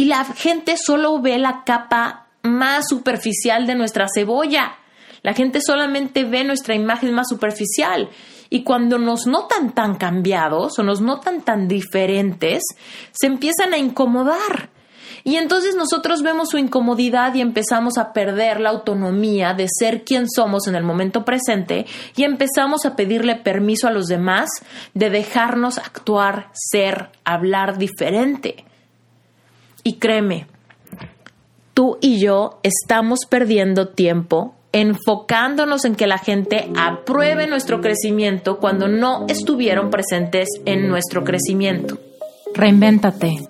Y la gente solo ve la capa más superficial de nuestra cebolla. La gente solamente ve nuestra imagen más superficial. Y cuando nos notan tan cambiados o nos notan tan diferentes, se empiezan a incomodar. Y entonces nosotros vemos su incomodidad y empezamos a perder la autonomía de ser quien somos en el momento presente y empezamos a pedirle permiso a los demás de dejarnos actuar, ser, hablar diferente. Y créeme, tú y yo estamos perdiendo tiempo enfocándonos en que la gente apruebe nuestro crecimiento cuando no estuvieron presentes en nuestro crecimiento. Reinvéntate.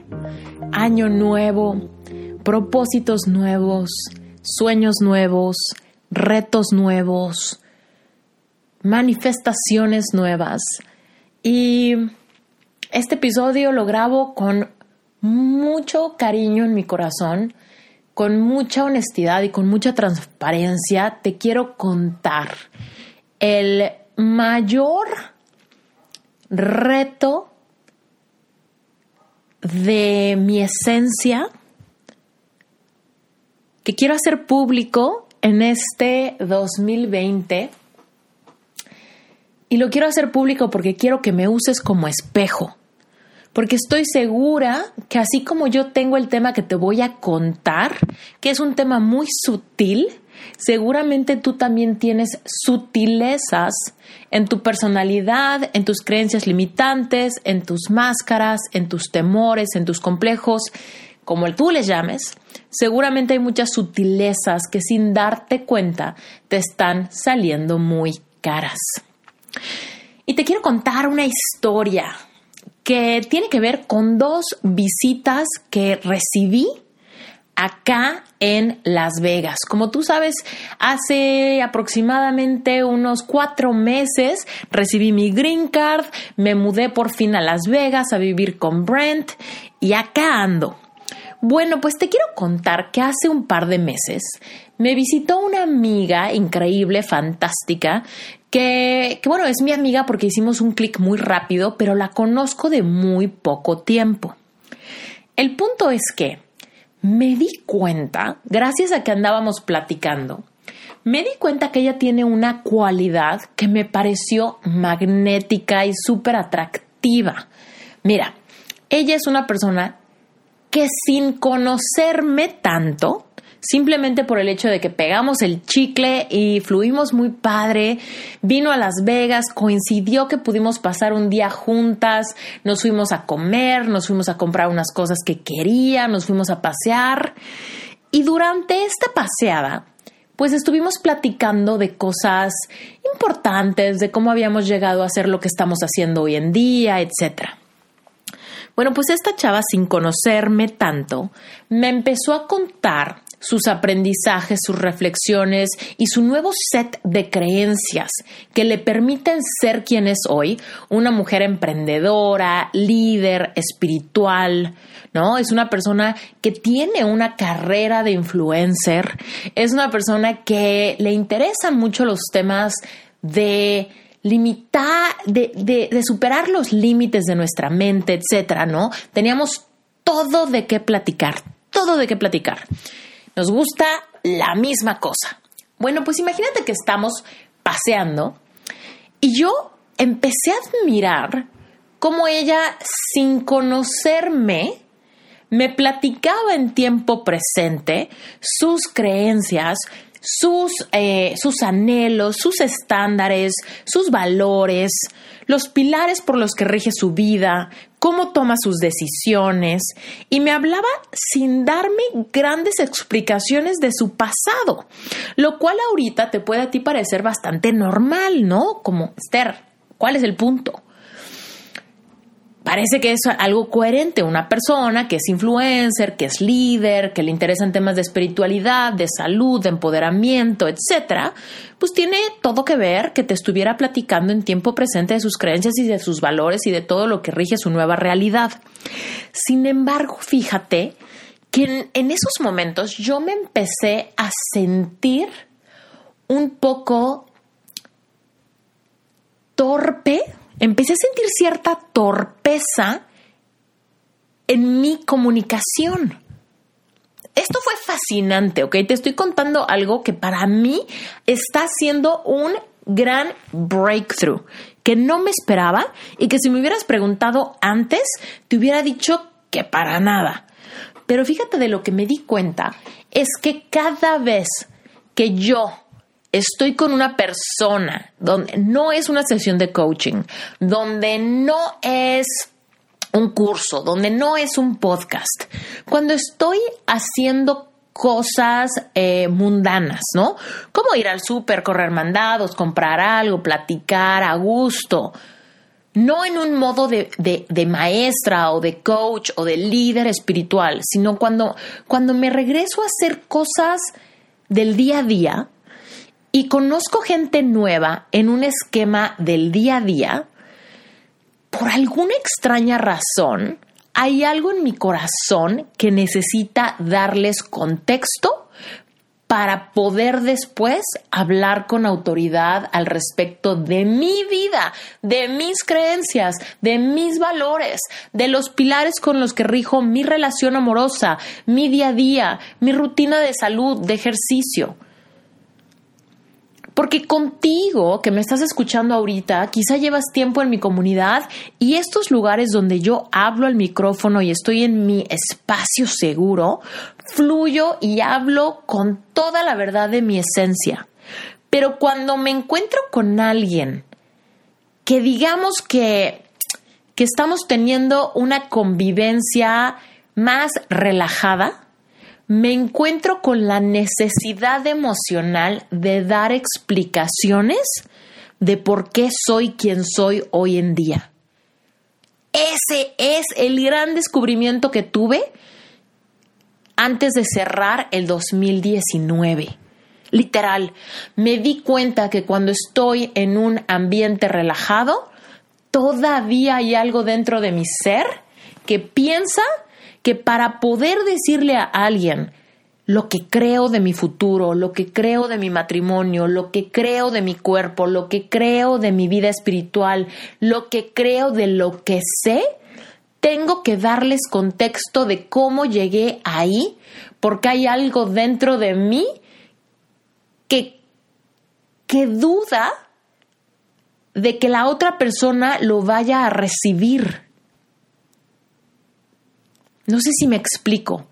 año nuevo, propósitos nuevos, sueños nuevos, retos nuevos, manifestaciones nuevas. Y este episodio lo grabo con mucho cariño en mi corazón, con mucha honestidad y con mucha transparencia. Te quiero contar el mayor reto de mi esencia que quiero hacer público en este 2020. Y lo quiero hacer público porque quiero que me uses como espejo. Porque estoy segura que así como yo tengo el tema que te voy a contar, que es un tema muy sutil, seguramente tú también tienes sutilezas en tu personalidad, en tus creencias limitantes, en tus máscaras, en tus temores, en tus complejos, como tú les llames. Seguramente hay muchas sutilezas que sin darte cuenta te están saliendo muy caras. Y te quiero contar una historia que tiene que ver con dos visitas que recibí acá en Las Vegas. Como tú sabes, hace aproximadamente unos cuatro meses recibí mi green card, me mudé por fin a Las Vegas a vivir con Brent y acá ando. Bueno, pues te quiero contar que hace un par de meses me visitó una amiga increíble, fantástica, que, bueno, es mi amiga porque hicimos un clic muy rápido, pero la conozco de muy poco tiempo. El punto es que me di cuenta, gracias a que andábamos platicando, me di cuenta que ella tiene una cualidad que me pareció magnética y súper atractiva. Mira, ella es una persona que sin conocerme tanto, simplemente por el hecho de que pegamos el chicle y fluimos muy padre. Vino a Las Vegas, coincidió que pudimos pasar un día juntas, nos fuimos a comer, nos fuimos a comprar unas cosas que quería, nos fuimos a pasear. Y durante esta paseada, pues estuvimos platicando de cosas importantes, de cómo habíamos llegado a hacer lo que estamos haciendo hoy en día, etcétera. Bueno, pues esta chava, sin conocerme tanto, me empezó a contar sus aprendizajes, sus reflexiones y su nuevo set de creencias que le permiten ser quien es hoy, una mujer emprendedora, líder, espiritual, ¿no? Es una persona que tiene una carrera de influencer, es una persona que le interesan mucho los temas de limitar, de, de, superar los límites de nuestra mente, etcétera, ¿no? Teníamos todo de qué platicar, todo de qué platicar nos gusta la misma cosa. Bueno, pues imagínate que estamos paseando y yo empecé a admirar cómo ella, sin conocerme, me platicaba en tiempo presente sus creencias, sus, eh, sus anhelos, sus estándares, sus valores, los pilares por los que rige su vida, cómo toma sus decisiones, y me hablaba sin darme grandes explicaciones de su pasado, lo cual ahorita te puede a ti parecer bastante normal, ¿no? Como, Esther, ¿cuál es el punto? Parece que es algo coherente. Una persona que es influencer, que es líder, que le interesan temas de espiritualidad, de salud, de empoderamiento, etcétera, pues tiene todo que ver que te estuviera platicando en tiempo presente de sus creencias y de sus valores y de todo lo que rige su nueva realidad. Sin embargo, fíjate que en, en esos momentos yo me empecé a sentir un poco torpe empecé a sentir cierta torpeza en mi comunicación. Esto fue fascinante, ¿ok? Te estoy contando algo que para mí está siendo un gran breakthrough, que no me esperaba y que si me hubieras preguntado antes, te hubiera dicho que para nada. Pero fíjate de lo que me di cuenta, es que cada vez que yo estoy con una persona donde no es una sesión de coaching, donde no es un curso, donde no es un podcast, cuando estoy haciendo cosas eh, mundanas, ¿no? Como ir al súper, correr mandados, comprar algo, platicar a gusto. No en un modo de, de, maestra o de coach o de líder espiritual, sino cuando, cuando me regreso a hacer cosas del día a día, y conozco gente nueva en un esquema del día a día, por alguna extraña razón, hay algo en mi corazón que necesita darles contexto para poder después hablar con autoridad al respecto de mi vida, de mis creencias, de mis valores, de los pilares con los que rijo mi relación amorosa, mi día a día, mi rutina de salud, de ejercicio. Porque contigo, que me estás escuchando ahorita, quizá llevas tiempo en mi comunidad y estos lugares donde yo hablo al micrófono y estoy en mi espacio seguro, fluyo y hablo con toda la verdad de mi esencia. Pero cuando me encuentro con alguien que digamos que, que estamos teniendo una convivencia más relajada, me encuentro con la necesidad emocional de dar explicaciones de por qué soy quien soy hoy en día. Ese es el gran descubrimiento que tuve antes de cerrar el 2019. Literal, me di cuenta que cuando estoy en un ambiente relajado, todavía hay algo dentro de mi ser que piensa que para poder decirle a alguien lo que creo de mi futuro, lo que creo de mi matrimonio, lo que creo de mi cuerpo, lo que creo de mi vida espiritual, lo que creo de lo que sé, tengo que darles contexto de cómo llegué ahí, porque hay algo dentro de mí que, que duda de que la otra persona lo vaya a recibir. No sé si me explico.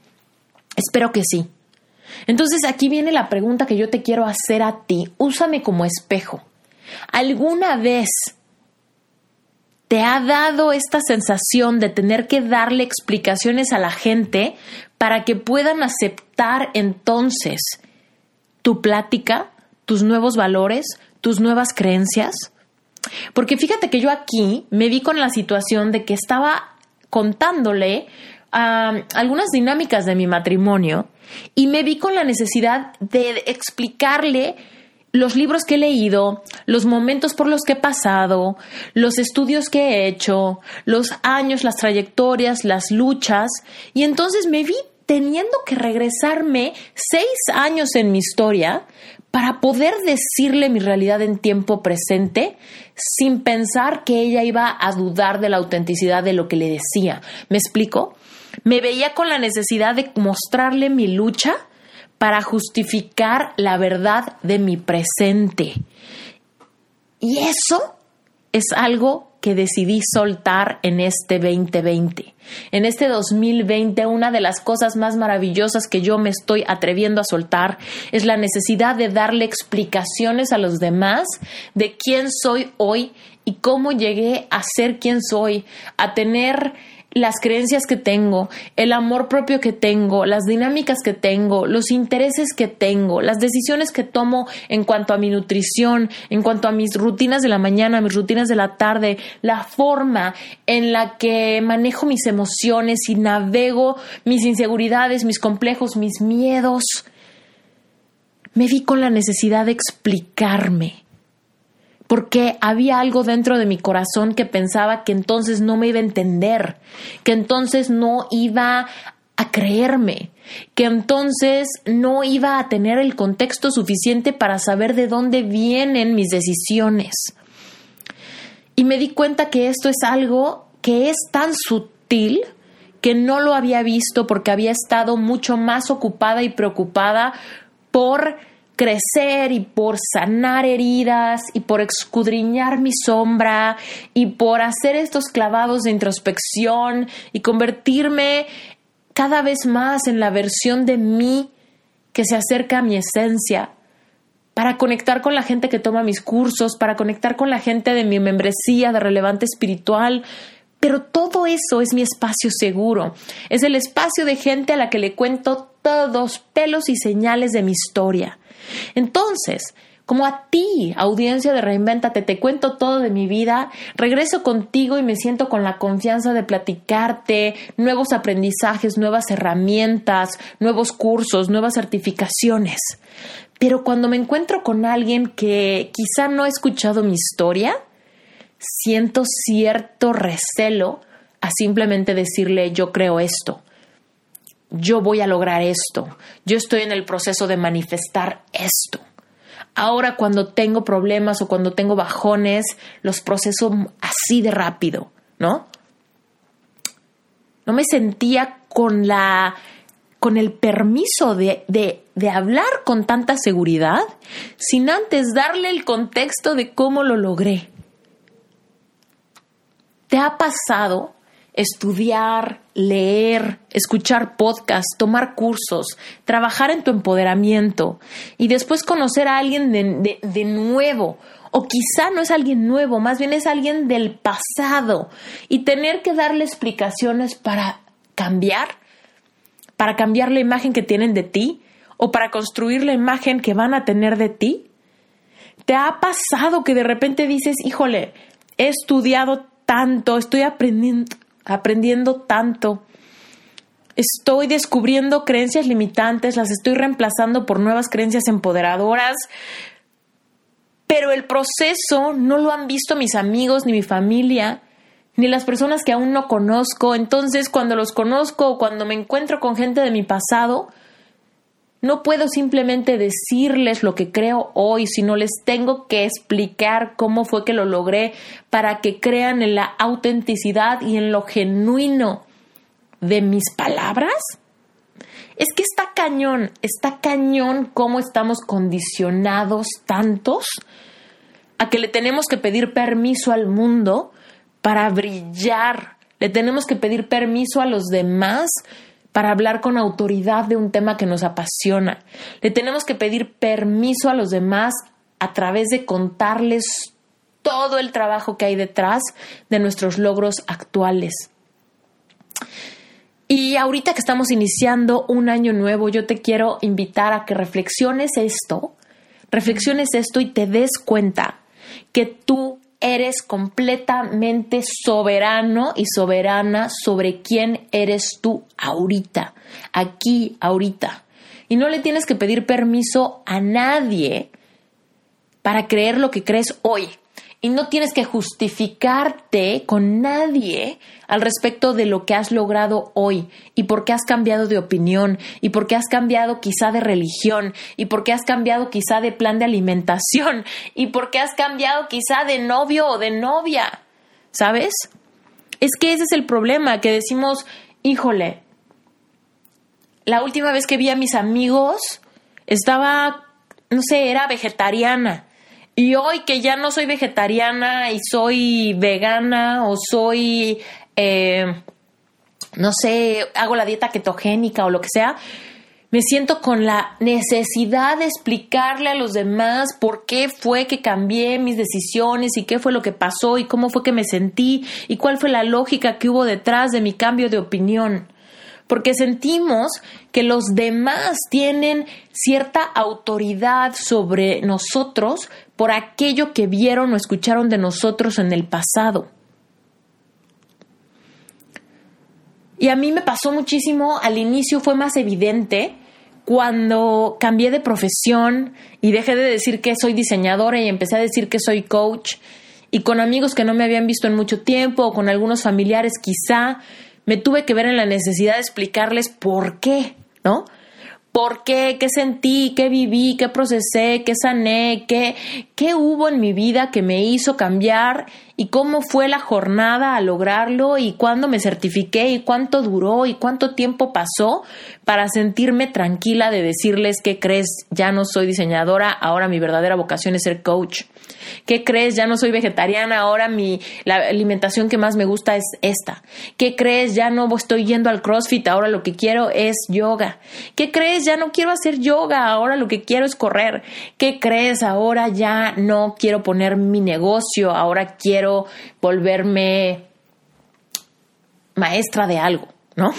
Espero que sí. Entonces aquí viene la pregunta que yo te quiero hacer a ti. Úsame como espejo. ¿Alguna vez te ha dado esta sensación de tener que darle explicaciones a la gente para que puedan aceptar entonces tu plática, tus nuevos valores, tus nuevas creencias? Porque fíjate que yo aquí me vi con la situación de que estaba contándole algunas dinámicas de mi matrimonio y me vi con la necesidad de explicarle los libros que he leído, los momentos por los que he pasado, los estudios que he hecho, los años, las trayectorias, las luchas, y entonces me vi teniendo que regresarme seis años en mi historia para poder decirle mi realidad en tiempo presente sin pensar que ella iba a dudar de la autenticidad de lo que le decía. ¿Me explico? Me veía con la necesidad de mostrarle mi lucha para justificar la verdad de mi presente. Y eso es algo que decidí soltar en este 2020. En este 2020, una de las cosas más maravillosas que yo me estoy atreviendo a soltar es la necesidad de darle explicaciones a los demás de quién soy hoy y cómo llegué a ser quien soy, a tener las creencias que tengo, el amor propio que tengo, las dinámicas que tengo, los intereses que tengo, las decisiones que tomo en cuanto a mi nutrición, en cuanto a mis rutinas de la mañana, mis rutinas de la tarde, la forma en la que manejo mis emociones y navego mis inseguridades, mis complejos, mis miedos. Me vi con la necesidad de explicarme porque había algo dentro de mi corazón que pensaba que entonces no me iba a entender, que entonces no iba a creerme, que entonces no iba a tener el contexto suficiente para saber de dónde vienen mis decisiones. Y me di cuenta que esto es algo que es tan sutil que no lo había visto porque había estado mucho más ocupada y preocupada por crecer y por sanar heridas y por escudriñar mi sombra y por hacer estos clavados de introspección y convertirme cada vez más en la versión de mí que se acerca a mi esencia, para conectar con la gente que toma mis cursos, para conectar con la gente de mi membresía de relevante espiritual. Pero todo eso es mi espacio seguro. Es el espacio de gente a la que le cuento todos pelos y señales de mi historia. Entonces, como a ti, audiencia de Reinventate, te cuento todo de mi vida, regreso contigo y me siento con la confianza de platicarte nuevos aprendizajes, nuevas herramientas, nuevos cursos, nuevas certificaciones. Pero cuando me encuentro con alguien que quizá no ha escuchado mi historia, siento cierto recelo a simplemente decirle yo creo esto yo voy a lograr esto, yo estoy en el proceso de manifestar esto. Ahora cuando tengo problemas o cuando tengo bajones, los proceso así de rápido, ¿no? No me sentía con la con el permiso de, de, de hablar con tanta seguridad sin antes darle el contexto de cómo lo logré. ¿Te ha pasado estudiar, leer, escuchar podcasts, tomar cursos, trabajar en tu empoderamiento y después conocer a alguien de, nuevo. O quizá no es alguien nuevo, más bien es alguien del pasado y tener que darle explicaciones para cambiar, para cambiar la imagen que tienen de ti o para construir la imagen que van a tener de ti. ¿Te ha pasado que de repente dices, híjole, he estudiado tanto, estoy aprendiendo, aprendiendo tanto. Estoy descubriendo creencias limitantes, las estoy reemplazando por nuevas creencias empoderadoras, pero el proceso no lo han visto mis amigos ni mi familia, ni las personas que aún no conozco. Entonces, cuando los conozco o cuando me encuentro con gente de mi pasado, no puedo simplemente decirles lo que creo hoy, sino les tengo que explicar cómo fue que lo logré para que crean en la autenticidad y en lo genuino de mis palabras. Es que está cañón, está cañón cómo estamos condicionados tantos a que le tenemos que pedir permiso al mundo para brillar. Le tenemos que pedir permiso a los demás para hablar con autoridad de un tema que nos apasiona. Le tenemos que pedir permiso a los demás a través de contarles todo el trabajo que hay detrás de nuestros logros actuales. Y ahorita que estamos iniciando un año nuevo, yo te quiero invitar a que reflexiones esto, reflexiones esto y te des cuenta que tú eres completamente soberano y soberana sobre quién eres tú ahorita, aquí, ahorita. Y no le tienes que pedir permiso a nadie para creer lo que crees hoy y no tienes que justificarte con nadie al respecto de lo que has logrado hoy y por qué has cambiado de opinión y por qué has cambiado quizá de religión y por qué has cambiado quizá de plan de alimentación y por qué has cambiado quizá de novio o de novia. ¿Sabes? Es que ese es el problema, que decimos, híjole, la última vez que vi a mis amigos estaba, no sé, era vegetariana y hoy que ya no soy vegetariana y soy vegana o soy, eh, no sé, hago la dieta ketogénica o lo que sea, me siento con la necesidad de explicarle a los demás por qué fue que cambié mis decisiones y qué fue lo que pasó y cómo fue que me sentí y cuál fue la lógica que hubo detrás de mi cambio de opinión. Porque sentimos que los demás tienen cierta autoridad sobre nosotros por aquello que vieron o escucharon de nosotros en el pasado. Y a mí me pasó muchísimo, al inicio fue más evidente cuando cambié de profesión y dejé de decir que soy diseñadora y empecé a decir que soy coach y con amigos que no me habían visto en mucho tiempo o con algunos familiares quizá, me tuve que ver en la necesidad de explicarles por qué, ¿no? ¿Por qué? ¿Qué sentí? ¿Qué viví? ¿Qué procesé? ¿Qué sané? ¿Qué, ¿Qué hubo en mi vida que me hizo cambiar? ¿Y cómo fue la jornada a lograrlo? ¿Y cuándo me certifiqué? ¿Y cuánto duró? ¿Y cuánto tiempo pasó? Para sentirme tranquila de decirles, ¿qué crees? Ya no soy diseñadora, ahora mi verdadera vocación es ser coach. ¿Qué crees? Ya no soy vegetariana, ahora mi, la alimentación que más me gusta es esta. ¿Qué crees? Ya no estoy yendo al CrossFit, ahora lo que quiero es yoga. ¿Qué crees? Ya no quiero hacer yoga, ahora lo que quiero es correr. ¿Qué crees? Ahora ya no quiero poner mi negocio, ahora quiero volverme maestra de algo, ¿no?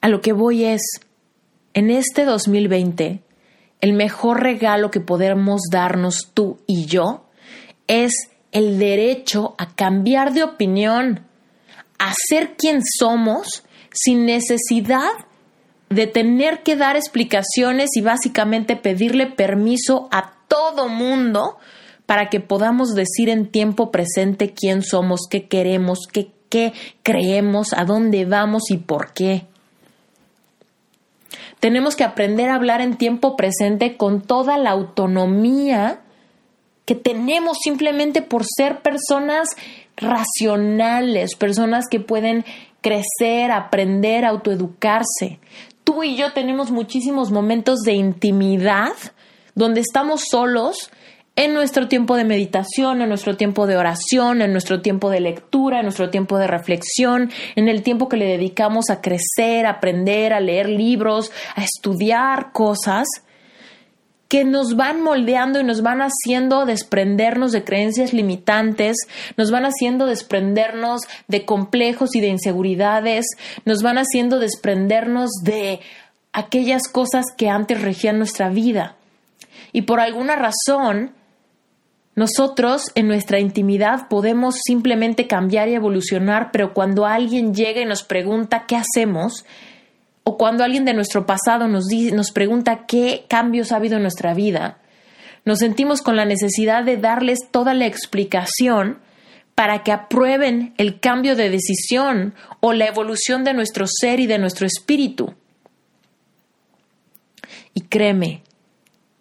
A lo que voy es, en este 2020, el mejor regalo que podemos darnos tú y yo es el derecho a cambiar de opinión, a ser quien somos sin necesidad de tener que dar explicaciones y básicamente pedirle permiso a todo mundo para que podamos decir en tiempo presente quién somos, qué queremos, qué, qué creemos, a dónde vamos y por qué. Tenemos que aprender a hablar en tiempo presente con toda la autonomía que tenemos simplemente por ser personas racionales, personas que pueden crecer, aprender, autoeducarse. Tú y yo tenemos muchísimos momentos de intimidad donde estamos solos en nuestro tiempo de meditación, en nuestro tiempo de oración, en nuestro tiempo de lectura, en nuestro tiempo de reflexión, en el tiempo que le dedicamos a crecer, a aprender, a leer libros, a estudiar cosas que nos van moldeando y nos van haciendo desprendernos de creencias limitantes, nos van haciendo desprendernos de complejos y de inseguridades, nos van haciendo desprendernos de aquellas cosas que antes regían nuestra vida. Y por alguna razón, nosotros en nuestra intimidad podemos simplemente cambiar y evolucionar, pero cuando alguien llega y nos pregunta qué hacemos, o cuando alguien de nuestro pasado nos, pregunta qué cambios ha habido en nuestra vida, nos sentimos con la necesidad de darles toda la explicación para que aprueben el cambio de decisión o la evolución de nuestro ser y de nuestro espíritu. Y créeme,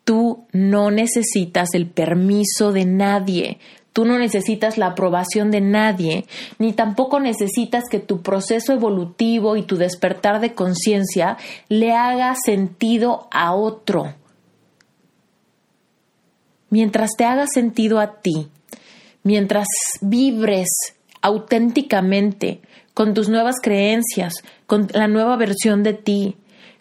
Tú no necesitas el permiso de nadie, tú no necesitas la aprobación de nadie, ni tampoco necesitas que tu proceso evolutivo y tu despertar de conciencia le haga sentido a otro. Mientras te haga sentido a ti, mientras vibres auténticamente con tus nuevas creencias, con la nueva versión de ti,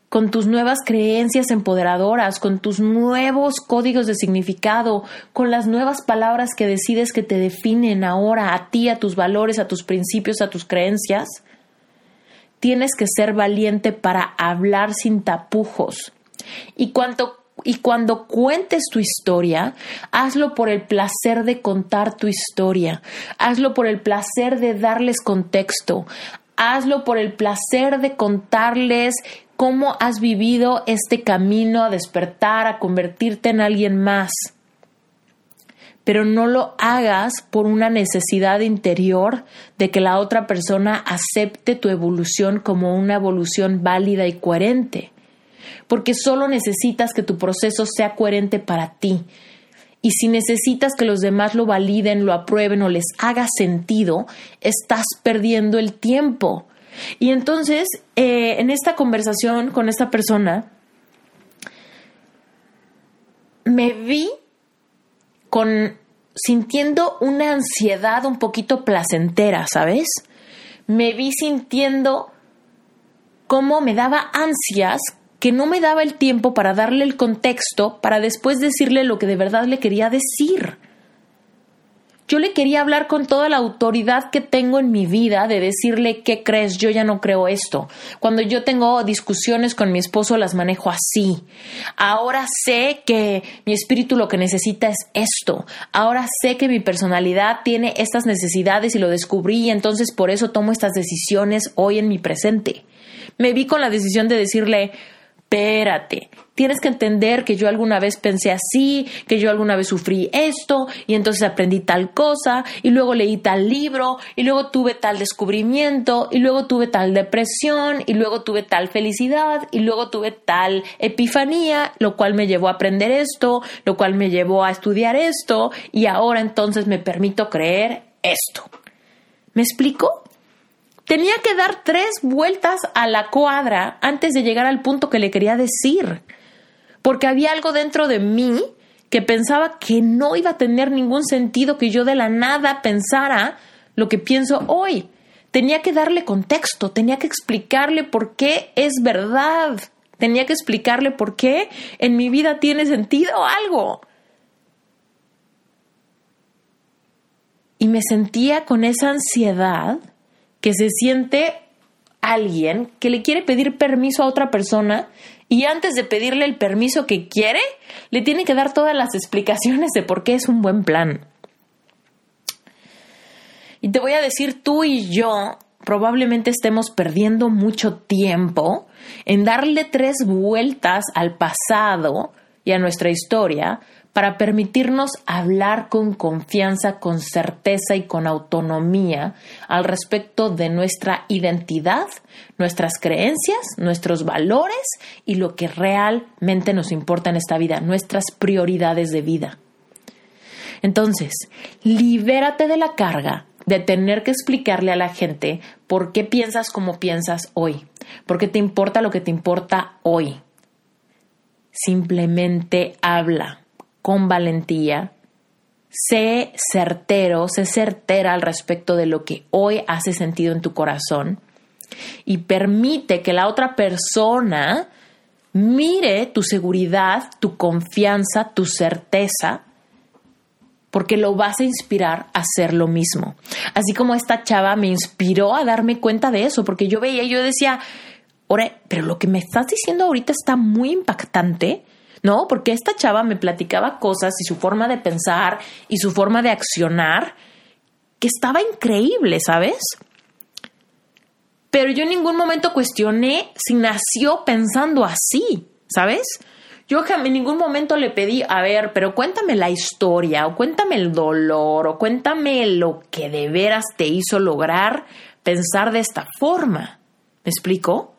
con tus nuevas creencias empoderadoras, con tus nuevos códigos de significado, con las nuevas palabras que decides que te definen ahora a ti, a tus valores, a tus principios, a tus creencias, tienes que ser valiente para hablar sin tapujos. Y cuando, y cuando cuentes tu historia, hazlo por el placer de contar tu historia, hazlo por el placer de darles contexto, hazlo por el placer de contarles cómo has vivido este camino a despertar, a convertirte en alguien más. Pero no lo hagas por una necesidad interior de que la otra persona acepte tu evolución como una evolución válida y coherente. Porque solo necesitas que tu proceso sea coherente para ti. Y si necesitas que los demás lo validen, lo aprueben o les haga sentido, estás perdiendo el tiempo. Y entonces, eh, en esta conversación con esta persona, me vi con sintiendo una ansiedad un poquito placentera, ¿sabes? Me vi sintiendo cómo me daba ansias que no me daba el tiempo para darle el contexto para después decirle lo que de verdad le quería decir. Yo le quería hablar con toda la autoridad que tengo en mi vida de decirle, ¿qué crees? Yo ya no creo esto. Cuando yo tengo discusiones con mi esposo las manejo así. Ahora sé que mi espíritu lo que necesita es esto. Ahora sé que mi personalidad tiene estas necesidades y lo descubrí y entonces por eso tomo estas decisiones hoy en mi presente. Me vi con la decisión de decirle, espérate, tienes que entender que yo alguna vez pensé así, que yo alguna vez sufrí esto, y entonces aprendí tal cosa, y luego leí tal libro, y luego tuve tal descubrimiento, y luego tuve tal depresión, y luego tuve tal felicidad, y luego tuve tal epifanía, lo cual me llevó a aprender esto, lo cual me llevó a estudiar esto, y ahora entonces me permito creer esto. ¿Me explico? Tenía que dar tres vueltas a la cuadra antes de llegar al punto que le quería decir, porque había algo dentro de mí que pensaba que no iba a tener ningún sentido que yo de la nada pensara lo que pienso hoy. Tenía que darle contexto, tenía que explicarle por qué es verdad, tenía que explicarle por qué en mi vida tiene sentido algo. Y me sentía con esa ansiedad que se siente alguien que le quiere pedir permiso a otra persona y antes de pedirle el permiso que quiere, le tiene que dar todas las explicaciones de por qué es un buen plan. Y te voy a decir, tú y yo probablemente estemos perdiendo mucho tiempo en darle tres vueltas al pasado y a nuestra historia para permitirnos hablar con confianza, con certeza y con autonomía al respecto de nuestra identidad, nuestras creencias, nuestros valores y lo que realmente nos importa en esta vida, nuestras prioridades de vida. Entonces, libérate de la carga de tener que explicarle a la gente por qué piensas como piensas hoy, por qué te importa lo que te importa hoy. Simplemente habla con valentía, sé certero, sé certera al respecto de lo que hoy hace sentido en tu corazón y permite que la otra persona mire tu seguridad, tu confianza, tu certeza, porque lo vas a inspirar a hacer lo mismo. Así como esta chava me inspiró a darme cuenta de eso, porque yo veía, yo decía, pero lo que me estás diciendo ahorita está muy impactante ¿no? Porque esta chava me platicaba cosas y su forma de pensar y su forma de accionar que estaba increíble, ¿sabes? Pero yo en ningún momento cuestioné si nació pensando así, ¿sabes? Yo en ningún momento le pedí, a ver, pero cuéntame la historia, o cuéntame el dolor, o cuéntame lo que de veras te hizo lograr pensar de esta forma. ¿Me explico?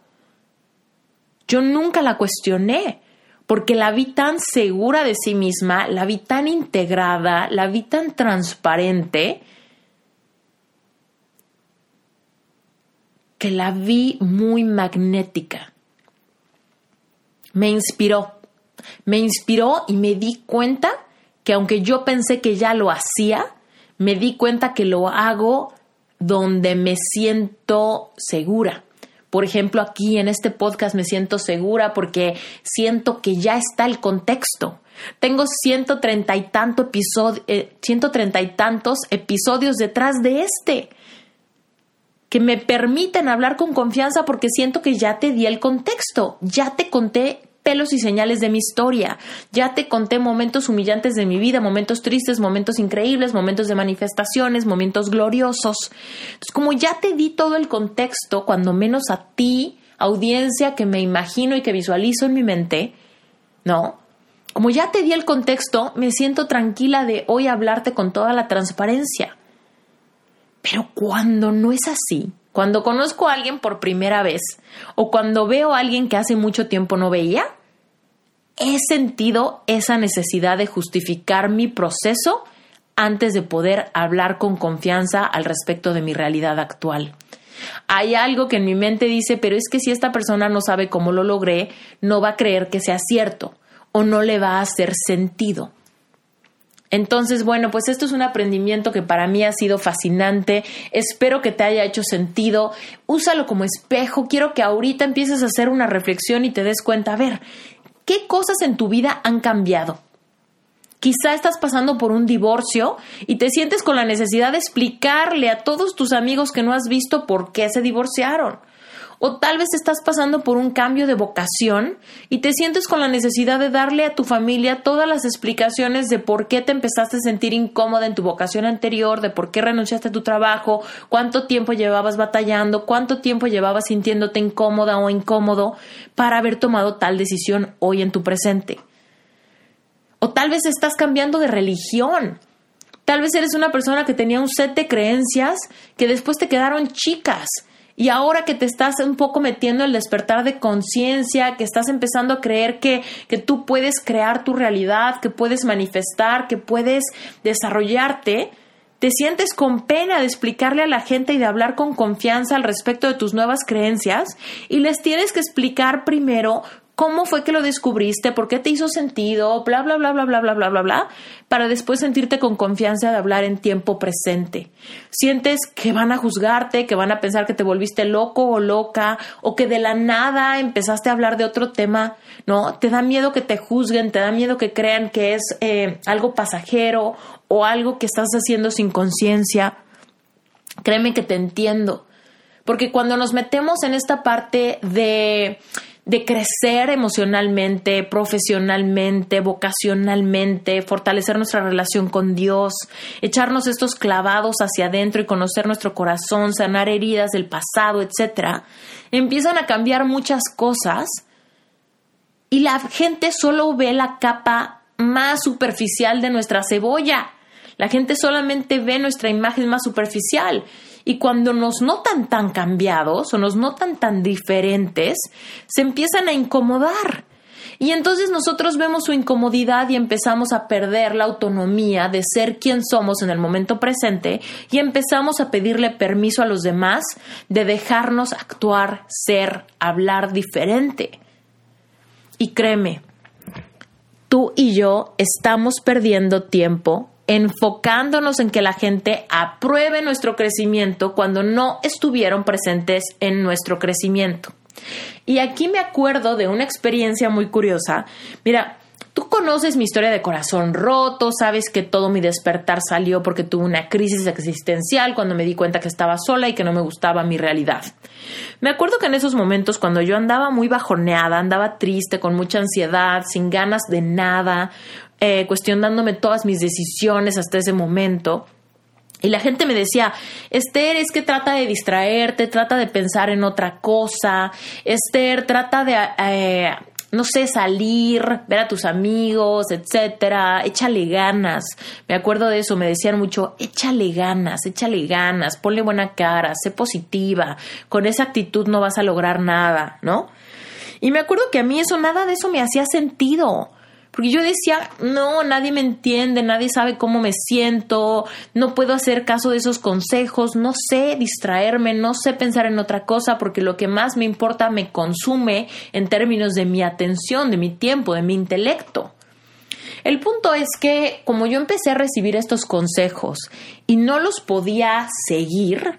Yo nunca la cuestioné porque la vi tan segura de sí misma, la vi tan integrada, la vi tan transparente, que la vi muy magnética. Me inspiró, me inspiró y me di cuenta que aunque yo pensé que ya lo hacía, me di cuenta que lo hago donde me siento segura por ejemplo, aquí en este podcast me siento segura porque siento que ya está el contexto. Tengo 130 y, tanto episodio, eh, y tantos episodios detrás de este que me permiten hablar con confianza porque siento que ya te di el contexto, ya te conté pelos y señales de mi historia. Ya te conté momentos humillantes de mi vida, momentos tristes, momentos increíbles, momentos de manifestaciones, momentos gloriosos. Entonces, como ya te di todo el contexto, cuando menos a ti, audiencia que me imagino y que visualizo en mi mente, ¿no? Como ya te di el contexto, me siento tranquila de hoy hablarte con toda la transparencia. Pero cuando no es así, cuando conozco a alguien por primera vez o cuando veo a alguien que hace mucho tiempo no veía, he sentido esa necesidad de justificar mi proceso antes de poder hablar con confianza al respecto de mi realidad actual. Hay algo que en mi mente dice, pero es que si esta persona no sabe cómo lo logré, no va a creer que sea cierto o no le va a hacer sentido. Entonces, bueno, pues esto es un aprendimiento que para mí ha sido fascinante. Espero que te haya hecho sentido. Úsalo como espejo. Quiero que ahorita empieces a hacer una reflexión y te des cuenta, a ver, ¿qué cosas en tu vida han cambiado? Quizá estás pasando por un divorcio y te sientes con la necesidad de explicarle a todos tus amigos que no has visto por qué se divorciaron. O tal vez estás pasando por un cambio de vocación y te sientes con la necesidad de darle a tu familia todas las explicaciones de por qué te empezaste a sentir incómoda en tu vocación anterior, de por qué renunciaste a tu trabajo, cuánto tiempo llevabas batallando, cuánto tiempo llevabas sintiéndote incómoda o incómodo para haber tomado tal decisión hoy en tu presente. O tal vez estás cambiando de religión. Tal vez eres una persona que tenía un set de creencias que después te quedaron chicas y ahora que te estás un poco metiendo el despertar de conciencia, que estás empezando a creer que, que tú puedes crear tu realidad, que puedes manifestar, que puedes desarrollarte, te sientes con pena de explicarle a la gente y de hablar con confianza al respecto de tus nuevas creencias y les tienes que explicar primero cómo fue que lo descubriste, por qué te hizo sentido, bla, bla, bla, bla, bla, bla, bla, bla, bla, para después sentirte con confianza de hablar en tiempo presente. Sientes que van a juzgarte, que van a pensar que te volviste loco o loca, o que de la nada empezaste a hablar de otro tema, ¿no? Te da miedo que te juzguen, te da miedo que crean que es eh, algo pasajero o algo que estás haciendo sin conciencia. Créeme que te entiendo. Porque cuando nos metemos en esta parte de de crecer emocionalmente, profesionalmente, vocacionalmente, fortalecer nuestra relación con Dios, echarnos estos clavados hacia adentro y conocer nuestro corazón, sanar heridas del pasado, etcétera, empiezan a cambiar muchas cosas y la gente solo ve la capa más superficial de nuestra cebolla. La gente solamente ve nuestra imagen más superficial y cuando nos notan tan cambiados o nos notan tan diferentes, se empiezan a incomodar. Y entonces nosotros vemos su incomodidad y empezamos a perder la autonomía de ser quien somos en el momento presente y empezamos a pedirle permiso a los demás de dejarnos actuar, ser, hablar diferente. Y créeme, tú y yo estamos perdiendo tiempo enfocándonos en que la gente apruebe nuestro crecimiento cuando no estuvieron presentes en nuestro crecimiento. Y aquí me acuerdo de una experiencia muy curiosa. Mira, tú conoces mi historia de corazón roto, sabes que todo mi despertar salió porque tuve una crisis existencial cuando me di cuenta que estaba sola y que no me gustaba mi realidad. Me acuerdo que en esos momentos cuando yo andaba muy bajoneada, andaba triste, con mucha ansiedad, sin ganas de nada, eh, cuestionándome todas mis decisiones hasta ese momento. Y la gente me decía, Esther, es que trata de distraerte, trata de pensar en otra cosa, Esther, trata de, eh, no sé, salir, ver a tus amigos, etcétera, échale ganas. Me acuerdo de eso, me decían mucho, échale ganas, échale ganas, ponle buena cara, sé positiva, con esa actitud no vas a lograr nada, ¿no? Y me acuerdo que a mí eso, nada de eso me hacía sentido. Porque yo decía, no, nadie me entiende, nadie sabe cómo me siento, no puedo hacer caso de esos consejos, no sé distraerme, no sé pensar en otra cosa, porque lo que más me importa me consume en términos de mi atención, de mi tiempo, de mi intelecto. El punto es que como yo empecé a recibir estos consejos y no los podía seguir,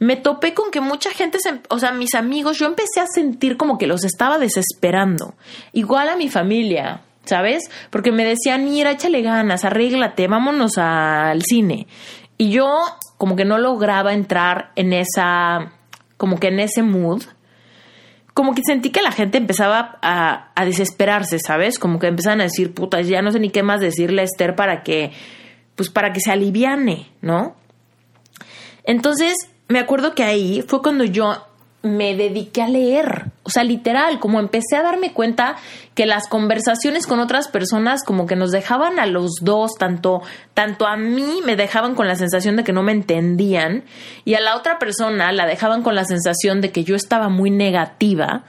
me topé con que mucha gente, o sea, mis amigos, yo empecé a sentir como que los estaba desesperando. Igual a mi familia, ¿sabes? Porque me decían, mira, échale ganas, arréglate, vámonos al cine. Y yo como que no lograba entrar en esa, como que en ese mood. Como que sentí que la gente empezaba a, a desesperarse, ¿sabes? Como que empezaban a decir, puta, ya no sé ni qué más decirle a Esther para que, pues para que se aliviane, ¿no? Entonces, me acuerdo que ahí fue cuando yo me dediqué a leer. O sea, literal, como empecé a darme cuenta que las conversaciones con otras personas como que nos dejaban a los dos, tanto, tanto a mí me dejaban con la sensación de que no me entendían y a la otra persona la dejaban con la sensación de que yo estaba muy negativa,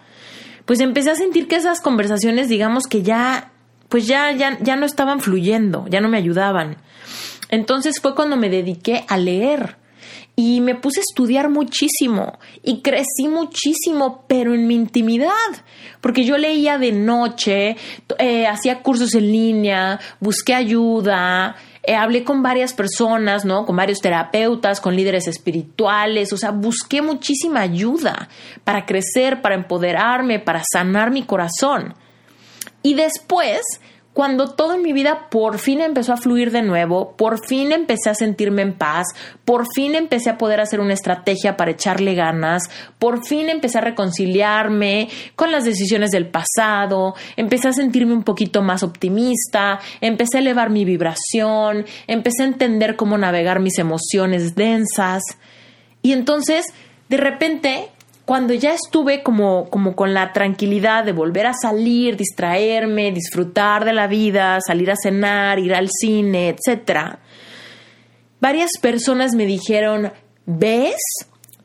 pues empecé a sentir que esas conversaciones, digamos que ya, pues ya, ya, ya no estaban fluyendo, ya no me ayudaban. Entonces fue cuando me dediqué a leer y me puse a estudiar muchísimo y crecí muchísimo, pero en mi intimidad, porque yo leía de noche, eh, hacía cursos en línea, busqué ayuda, eh, hablé con varias personas, ¿no? Con varios terapeutas, con líderes espirituales, o sea, busqué muchísima ayuda para crecer, para empoderarme, para sanar mi corazón. Y después cuando todo en mi vida por fin empezó a fluir de nuevo, por fin empecé a sentirme en paz, por fin empecé a poder hacer una estrategia para echarle ganas, por fin empecé a reconciliarme con las decisiones del pasado, empecé a sentirme un poquito más optimista, empecé a elevar mi vibración, empecé a entender cómo navegar mis emociones densas. Y entonces, de repente, cuando ya estuve como, como con la tranquilidad de volver a salir, distraerme, disfrutar de la vida, salir a cenar, ir al cine, etc., varias personas me dijeron, ¿ves?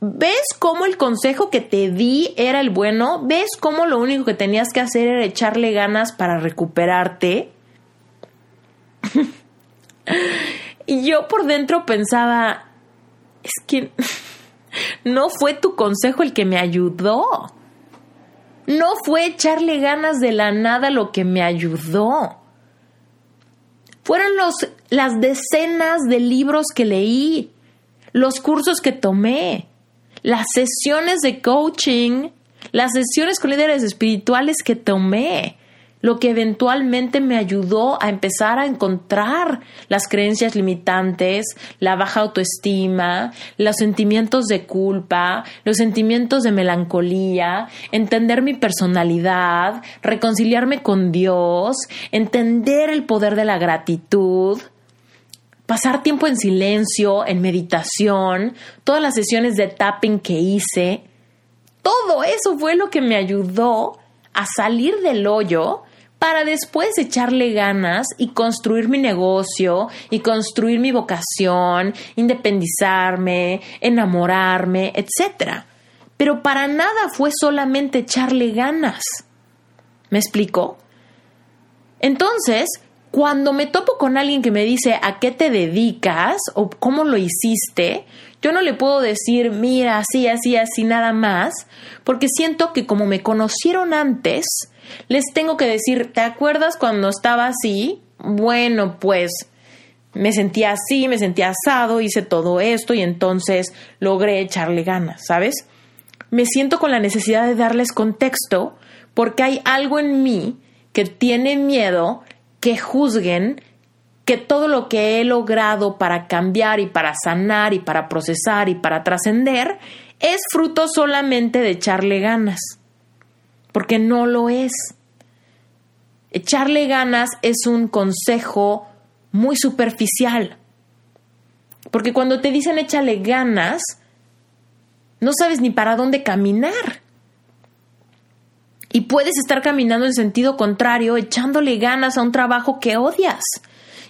¿Ves cómo el consejo que te di era el bueno? ¿Ves cómo lo único que tenías que hacer era echarle ganas para recuperarte? y yo por dentro pensaba, es que no fue tu consejo el que me ayudó. No fue echarle ganas de la nada lo que me ayudó. Fueron los, las decenas de libros que leí, los cursos que tomé, las sesiones de coaching, las sesiones con líderes espirituales que tomé, lo que eventualmente me ayudó a empezar a encontrar las creencias limitantes, la baja autoestima, los sentimientos de culpa, los sentimientos de melancolía, entender mi personalidad, reconciliarme con Dios, entender el poder de la gratitud, pasar tiempo en silencio, en meditación, todas las sesiones de tapping que hice. Todo eso fue lo que me ayudó a salir del hoyo para después echarle ganas y construir mi negocio y construir mi vocación, independizarme, enamorarme, etc. Pero para nada fue solamente echarle ganas. ¿Me explico? Entonces, cuando me topo con alguien que me dice a qué te dedicas o cómo lo hiciste, yo no le puedo decir, mira, así, así, así, nada más, porque siento que como me conocieron antes, les tengo que decir, ¿te acuerdas cuando estaba así? Bueno, pues me sentía así, me sentía asado, hice todo esto y entonces logré echarle ganas, ¿sabes? Me siento con la necesidad de darles contexto porque hay algo en mí que tiene miedo que juzguen que todo lo que he logrado para cambiar y para sanar y para procesar y para trascender es fruto solamente de echarle ganas porque no lo es. Echarle ganas es un consejo muy superficial, porque cuando te dicen échale ganas, no sabes ni para dónde caminar. Y puedes estar caminando en sentido contrario, echándole ganas a un trabajo que odias.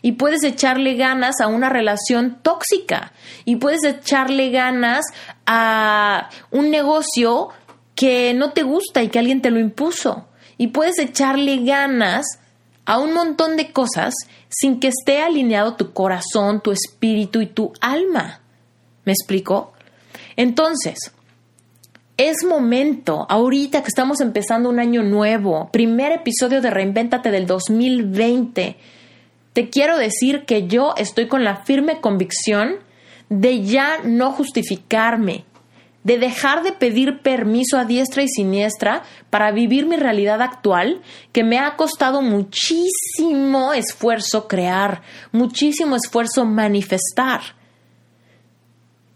Y puedes echarle ganas a una relación tóxica. Y puedes echarle ganas a un negocio que no te gusta y que alguien te lo impuso. Y puedes echarle ganas a un montón de cosas sin que esté alineado tu corazón, tu espíritu y tu alma. ¿Me explico? Entonces, es momento, ahorita que estamos empezando un año nuevo, primer episodio de Reinvéntate del 2020, te quiero decir que yo estoy con la firme convicción de ya no justificarme, de dejar de pedir permiso a diestra y siniestra para vivir mi realidad actual que me ha costado muchísimo esfuerzo crear, muchísimo esfuerzo manifestar.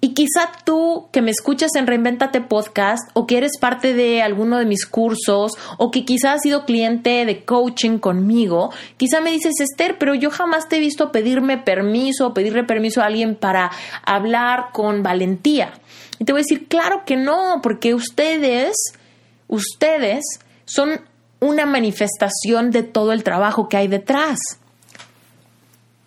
Y quizá tú que me escuchas en Reinventate Podcast o que eres parte de alguno de mis cursos o que quizá has sido cliente de coaching conmigo, quizá me dices, Esther, pero yo jamás te he visto pedirme permiso o pedirle permiso a alguien para hablar con valentía. Y te voy a decir, claro que no, porque ustedes, ustedes son una manifestación de todo el trabajo que hay detrás.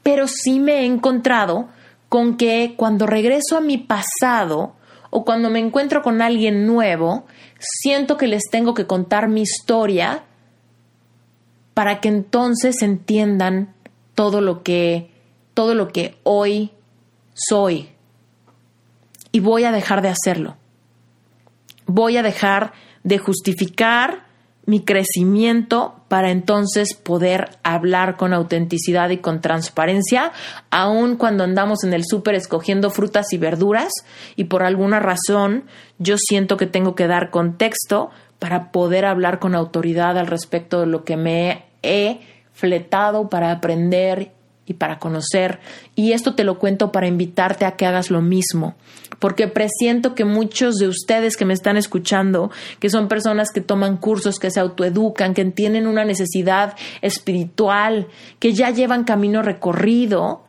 Pero sí me he encontrado con que cuando regreso a mi pasado o cuando me encuentro con alguien nuevo, siento que les tengo que contar mi historia para que entonces entiendan todo lo que todo lo que hoy soy y voy a dejar de hacerlo. Voy a dejar de justificar mi crecimiento para entonces poder hablar con autenticidad y con transparencia, aun cuando andamos en el súper escogiendo frutas y verduras y por alguna razón yo siento que tengo que dar contexto para poder hablar con autoridad al respecto de lo que me he fletado para aprender y para conocer. Y esto te lo cuento para invitarte a que hagas lo mismo, porque presiento que muchos de ustedes que me están escuchando, que son personas que toman cursos, que se autoeducan, que tienen una necesidad espiritual, que ya llevan camino recorrido,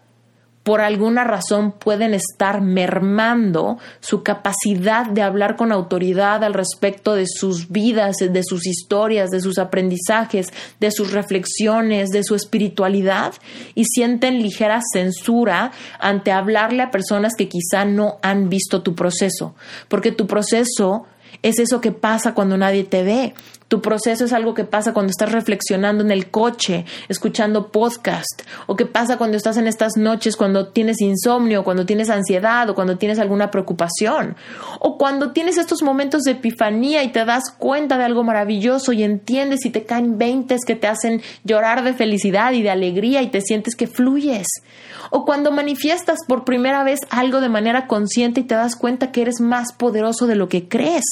por alguna razón pueden estar mermando su capacidad de hablar con autoridad al respecto de sus vidas, de sus historias, de sus aprendizajes, de sus reflexiones, de su espiritualidad y sienten ligera censura ante hablarle a personas que quizá no han visto tu proceso, porque tu proceso es eso que pasa cuando nadie te ve. Tu proceso es algo que pasa cuando estás reflexionando en el coche, escuchando podcast, o que pasa cuando estás en estas noches cuando tienes insomnio, cuando tienes ansiedad o cuando tienes alguna preocupación, o cuando tienes estos momentos de epifanía y te das cuenta de algo maravilloso y entiendes y te caen veintes que te hacen llorar de felicidad y de alegría y te sientes que fluyes, o cuando manifiestas por primera vez algo de manera consciente y te das cuenta que eres más poderoso de lo que crees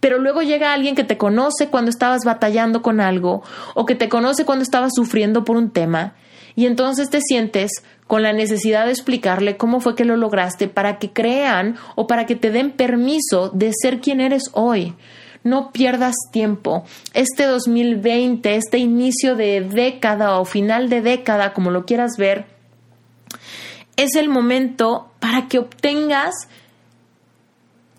pero luego llega alguien que te conoce cuando estabas batallando con algo o que te conoce cuando estabas sufriendo por un tema y entonces te sientes con la necesidad de explicarle cómo fue que lo lograste para que crean o para que te den permiso de ser quien eres hoy. No pierdas tiempo. Este 2020, este inicio de década o final de década, como lo quieras ver, es el momento para que obtengas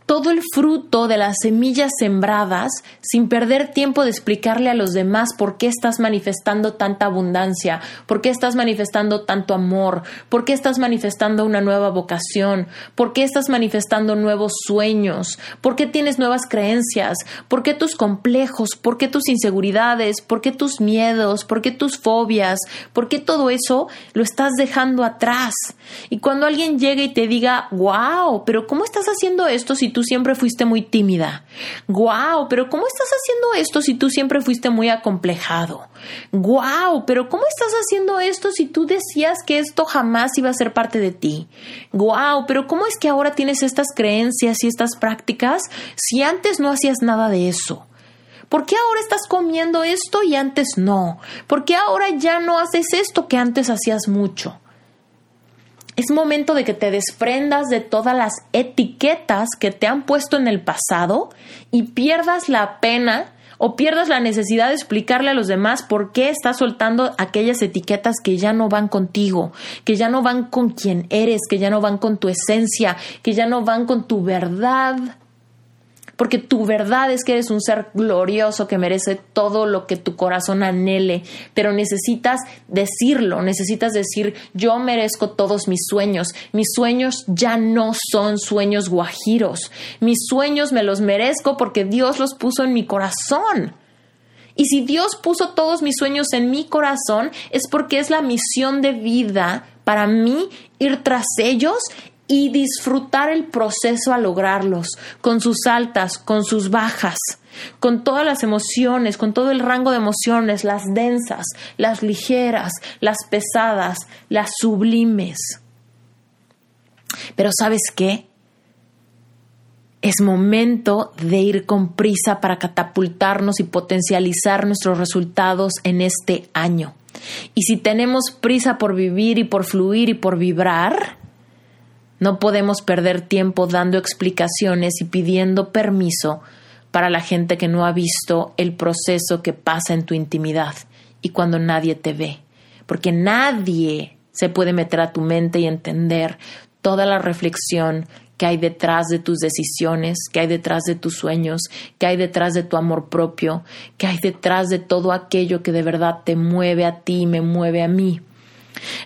todo el fruto de las semillas sembradas sin perder tiempo de explicarle a los demás por qué estás manifestando tanta abundancia, por qué estás manifestando tanto amor, por qué estás manifestando una nueva vocación, por qué estás manifestando nuevos sueños, por qué tienes nuevas creencias, por qué tus complejos, por qué tus inseguridades, por qué tus miedos, por qué tus fobias, por qué todo eso lo estás dejando atrás. Y cuando alguien llegue y te diga, wow, pero ¿cómo estás haciendo esto si tú siempre fuiste muy tímida. Guau, pero ¿cómo estás haciendo esto si tú siempre fuiste muy acomplejado? Guau, pero ¿cómo estás haciendo esto si tú decías que esto jamás iba a ser parte de ti? Guau, pero ¿cómo es que ahora tienes estas creencias y estas prácticas si antes no hacías nada de eso? ¿Por qué ahora estás comiendo esto y antes no? ¿Por qué ahora ya no haces esto que antes hacías mucho? Es momento de que te desprendas de todas las etiquetas que te han puesto en el pasado y pierdas la pena o pierdas la necesidad de explicarle a los demás por qué estás soltando aquellas etiquetas que ya no van contigo, que ya no van con quien eres, que ya no van con tu esencia, que ya no van con tu verdad porque tu verdad es que eres un ser glorioso que merece todo lo que tu corazón anhele, pero necesitas decirlo, necesitas decir, yo merezco todos mis sueños, mis sueños ya no son sueños guajiros, mis sueños me los merezco porque Dios los puso en mi corazón. Y si Dios puso todos mis sueños en mi corazón, es porque es la misión de vida para mí ir tras ellos y disfrutar el proceso a lograrlos, con sus altas, con sus bajas, con todas las emociones, con todo el rango de emociones, las densas, las ligeras, las pesadas, las sublimes. Pero ¿sabes qué? Es momento de ir con prisa para catapultarnos y potencializar nuestros resultados en este año. Y si tenemos prisa por vivir y por fluir y por vibrar, no podemos perder tiempo dando explicaciones y pidiendo permiso para la gente que no ha visto el proceso que pasa en tu intimidad y cuando nadie te ve, porque nadie se puede meter a tu mente y entender toda la reflexión que hay detrás de tus decisiones, que hay detrás de tus sueños, que hay detrás de tu amor propio, que hay detrás de todo aquello que de verdad te mueve a ti y me mueve a mí.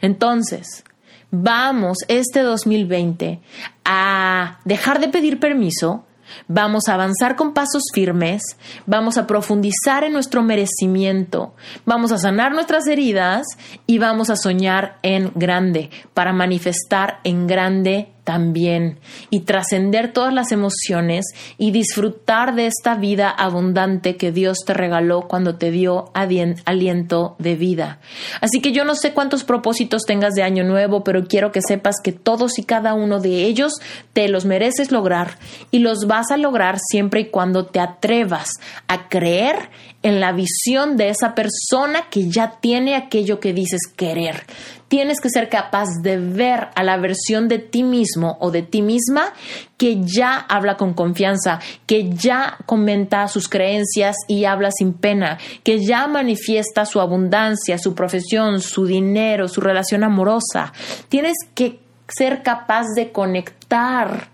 Entonces, vamos este 2020 a dejar de pedir permiso, vamos a avanzar con pasos firmes, vamos a profundizar en nuestro merecimiento, vamos a sanar nuestras heridas y vamos a soñar en grande para manifestar en grande también y trascender todas las emociones y disfrutar de esta vida abundante que Dios te regaló cuando te dio aliento de vida. Así que yo no sé cuántos propósitos tengas de año nuevo, pero quiero que sepas que todos y cada uno de ellos te los mereces lograr y los vas a lograr siempre y cuando te atrevas a creer en la visión de esa persona que ya tiene aquello que dices querer tienes que ser capaz de ver a la versión de ti mismo o de ti misma que ya habla con confianza, que ya comenta sus creencias y habla sin pena, que ya manifiesta su abundancia, su profesión, su dinero, su relación amorosa. Tienes que ser capaz de conectar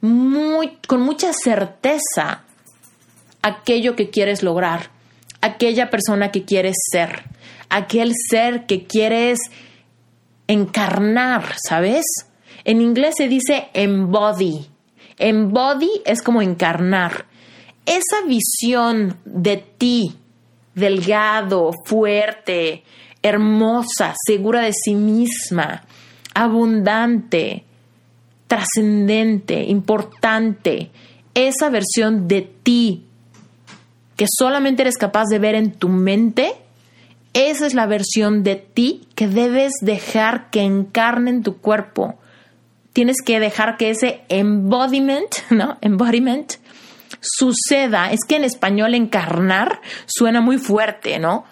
muy, con mucha certeza aquello que quieres lograr, aquella persona que quieres ser aquel ser que quieres encarnar, ¿sabes? En inglés se dice embody. Embody es como encarnar. Esa visión de ti, delgado, fuerte, hermosa, segura de sí misma, abundante, trascendente, importante, esa versión de ti que solamente eres capaz de ver en tu mente, esa es la versión de ti que debes dejar que encarne en tu cuerpo. Tienes que dejar que ese embodiment, ¿no? Embodiment suceda. Es que en español encarnar suena muy fuerte, ¿no?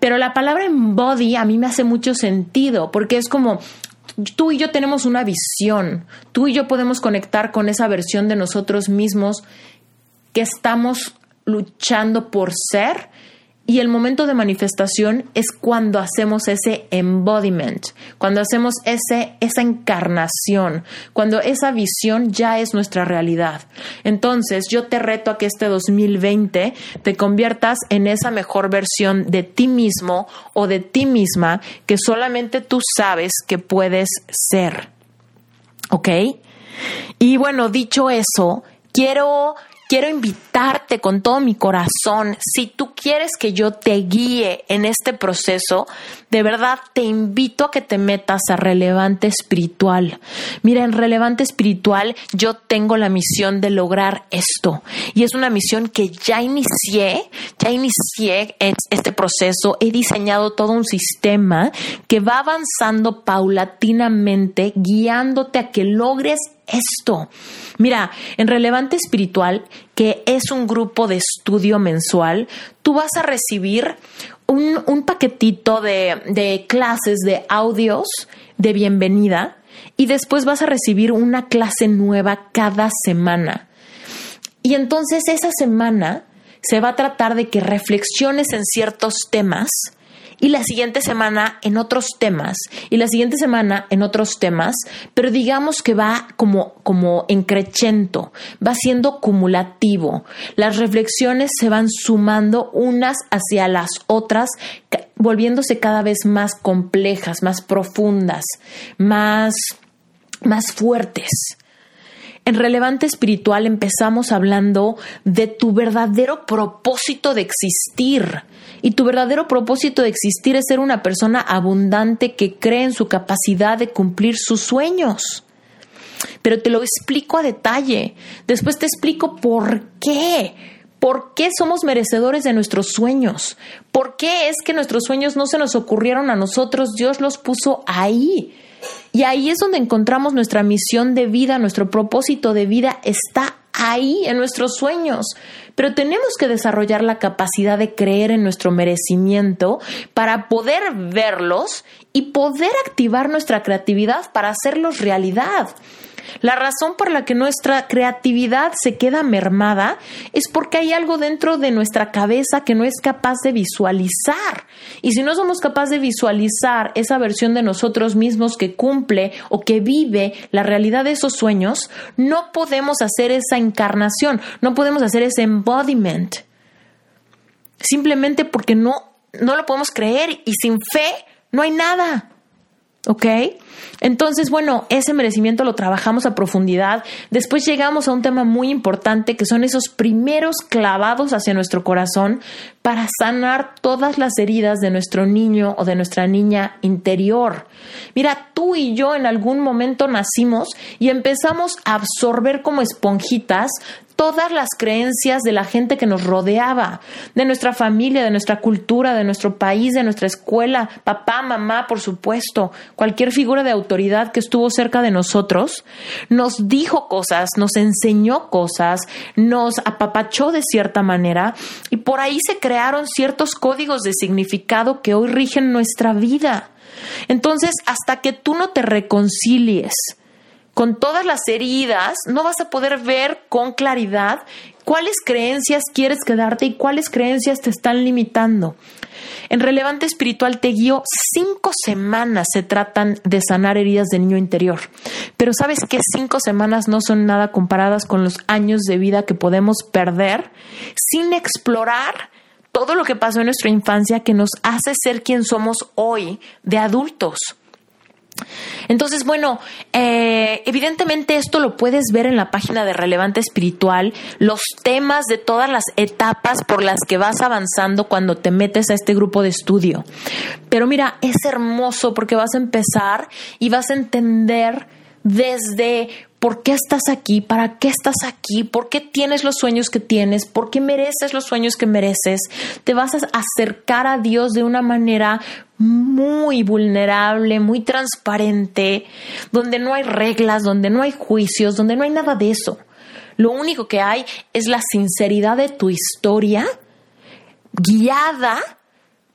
Pero la palabra embody a mí me hace mucho sentido porque es como tú y yo tenemos una visión, tú y yo podemos conectar con esa versión de nosotros mismos que estamos luchando por ser y el momento de manifestación es cuando hacemos ese embodiment, cuando hacemos ese, esa encarnación, cuando esa visión ya es nuestra realidad. Entonces yo te reto a que este 2020 te conviertas en esa mejor versión de ti mismo o de ti misma que solamente tú sabes que puedes ser. ¿Ok? Y bueno, dicho eso, quiero quiero invitarte con todo mi corazón, si tú quieres que yo te guíe en este proceso, de verdad te invito a que te metas a relevante espiritual. Mira, en relevante espiritual yo tengo la misión de lograr esto. Y es una misión que ya inicié, ya inicié este proceso, he diseñado todo un sistema que va avanzando paulatinamente, guiándote a que logres esto. Mira, en Relevante Espiritual, que es un grupo de estudio mensual, tú vas a recibir un, paquetito de, de clases de audios de bienvenida y después vas a recibir una clase nueva cada semana. Y entonces esa semana se va a tratar de que reflexiones en ciertos temas y la siguiente semana en otros temas y la siguiente semana en otros temas, pero digamos que va como, como encrechento, va siendo cumulativo. Las reflexiones se van sumando unas hacia las otras, volviéndose cada vez más complejas, más profundas, más, más fuertes. En Relevante Espiritual empezamos hablando de tu verdadero propósito de existir. Y tu verdadero propósito de existir es ser una persona abundante que cree en su capacidad de cumplir sus sueños. Pero te lo explico a detalle. Después te explico por qué. ¿Por qué somos merecedores de nuestros sueños? ¿Por qué es que nuestros sueños no se nos ocurrieron a nosotros? Dios los puso ahí. Y ahí es donde encontramos nuestra misión de vida, nuestro propósito de vida está ahí en nuestros sueños. Pero tenemos que desarrollar la capacidad de creer en nuestro merecimiento para poder verlos y poder activar nuestra creatividad para hacerlos realidad. La razón por la que nuestra creatividad se queda mermada es porque hay algo dentro de nuestra cabeza que no es capaz de visualizar. Y si no somos capaces de visualizar esa versión de nosotros mismos que cumple o que vive la realidad de esos sueños, no podemos hacer esa encarnación, no podemos hacer ese embodiment. Simplemente porque no, no lo podemos creer y sin fe no hay nada. ¿Ok? Entonces, bueno, ese merecimiento lo trabajamos a profundidad. Después llegamos a un tema muy importante que son esos primeros clavados hacia nuestro corazón para sanar todas las heridas de nuestro niño o de nuestra niña interior. Mira, tú y yo en algún momento nacimos y empezamos a absorber como esponjitas todas las creencias de la gente que nos rodeaba, de nuestra familia, de nuestra cultura, de nuestro país, de nuestra escuela, papá, mamá, por supuesto, cualquier figura de autoridad que estuvo cerca de nosotros, nos dijo cosas, nos enseñó cosas, nos apapachó de cierta manera y por ahí se crearon ciertos códigos de significado que hoy rigen nuestra vida. Entonces, hasta que tú no te reconcilies, con todas las heridas, no vas a poder ver con claridad cuáles creencias quieres quedarte y cuáles creencias te están limitando. En Relevante Espiritual te guío cinco semanas se tratan de sanar heridas de niño interior. Pero sabes que cinco semanas no son nada comparadas con los años de vida que podemos perder sin explorar todo lo que pasó en nuestra infancia que nos hace ser quien somos hoy de adultos. Entonces, bueno, eh, evidentemente esto lo puedes ver en la página de Relevante Espiritual, los temas de todas las etapas por las que vas avanzando cuando te metes a este grupo de estudio. Pero mira, es hermoso porque vas a empezar y vas a entender desde por qué estás aquí, para qué estás aquí, por qué tienes los sueños que tienes, por qué mereces los sueños que mereces. Te vas a acercar a Dios de una manera muy vulnerable, muy transparente, donde no hay reglas, donde no hay juicios, donde no hay nada de eso. Lo único que hay es la sinceridad de tu historia guiada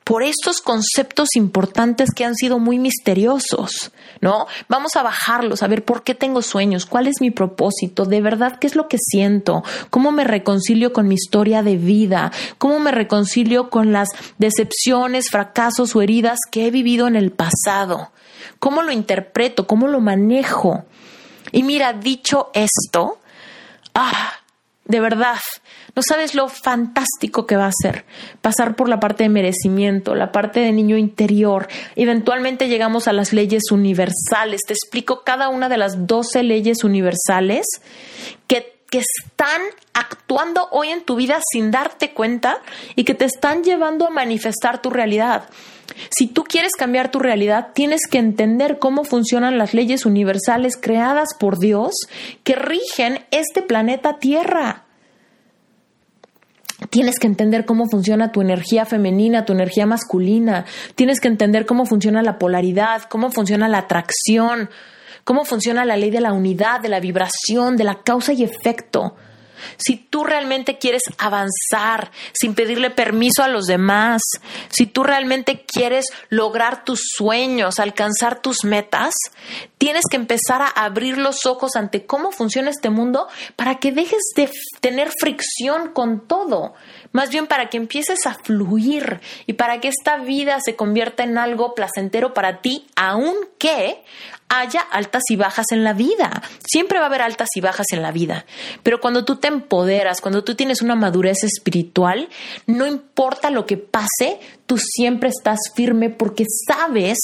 por estos conceptos importantes que han sido muy misteriosos, ¿no? Vamos a bajarlos, a ver por qué tengo sueños, cuál es mi propósito, de verdad, qué es lo que siento, cómo me reconcilio con mi historia de vida, cómo me reconcilio con las decepciones, fracasos o heridas que he vivido en el pasado, cómo lo interpreto, cómo lo manejo. Y mira, dicho esto, ah, de verdad, no sabes lo fantástico que va a ser pasar por la parte de merecimiento, la parte de niño interior. Eventualmente llegamos a las leyes universales. Te explico cada una de las 12 leyes universales que, que están actuando hoy en tu vida sin darte cuenta y que te están llevando a manifestar tu realidad. Si tú quieres cambiar tu realidad, tienes que entender cómo funcionan las leyes universales creadas por Dios que rigen este planeta Tierra. Tienes que entender cómo funciona tu energía femenina, tu energía masculina. Tienes que entender cómo funciona la polaridad, cómo funciona la atracción, cómo funciona la ley de la unidad, de la vibración, de la causa y efecto. Si tú realmente quieres avanzar sin pedirle permiso a los demás, si tú realmente quieres lograr tus sueños, alcanzar tus metas, tienes que empezar a abrir los ojos ante cómo funciona este mundo para que dejes de tener fricción con todo, más bien para que empieces a fluir y para que esta vida se convierta en algo placentero para ti, aunque haya altas y bajas en la vida. Siempre va a haber altas y bajas en la vida. Pero cuando tú te empoderas, cuando tú tienes una madurez espiritual, no importa lo que pase, tú siempre estás firme porque sabes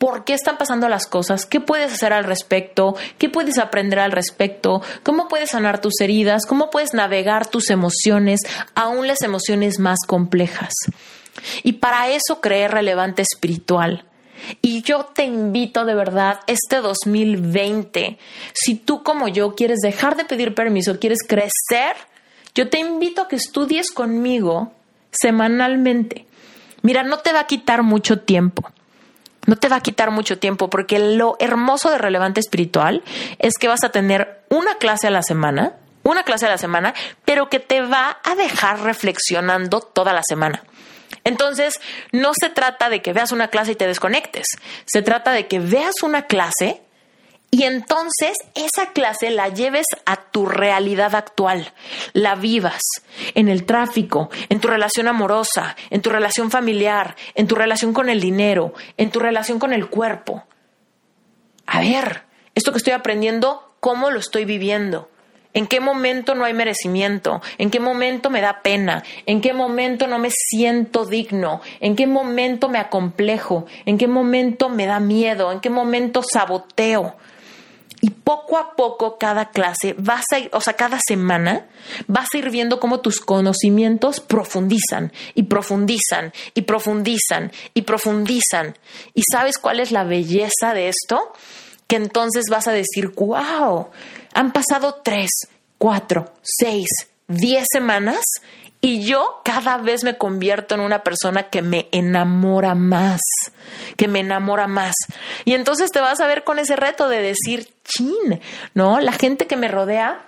por qué están pasando las cosas, qué puedes hacer al respecto, qué puedes aprender al respecto, cómo puedes sanar tus heridas, cómo puedes navegar tus emociones, aún las emociones más complejas. Y para eso creé relevante espiritual y yo te invito de verdad este 2020, si tú como yo quieres dejar de pedir permiso, quieres crecer, yo te invito a que estudies conmigo semanalmente. Mira, no te va a quitar mucho tiempo. No te va a quitar mucho tiempo porque lo hermoso de relevante espiritual es que vas a tener una clase a la semana, una clase a la semana, pero que te va a dejar reflexionando toda la semana. Entonces, no se trata de que veas una clase y te desconectes, se trata de que veas una clase y entonces esa clase la lleves a tu realidad actual, la vivas en el tráfico, en tu relación amorosa, en tu relación familiar, en tu relación con el dinero, en tu relación con el cuerpo. A ver, esto que estoy aprendiendo, ¿cómo lo estoy viviendo? ¿En qué momento no hay merecimiento? ¿En qué momento me da pena? ¿En qué momento no me siento digno? ¿En qué momento me acomplejo? ¿En qué momento me da miedo? ¿En qué momento saboteo? Y poco a poco cada clase vas a o sea, cada semana vas a ir viendo cómo tus conocimientos profundizan y profundizan y profundizan y profundizan. ¿Y sabes cuál es la belleza de esto? Que entonces vas a decir, wow, han pasado tres, cuatro, seis, diez semanas y yo cada vez me convierto en una persona que me enamora más, que me enamora más. Y entonces te vas a ver con ese reto de decir, chin, ¿no? La gente que me rodea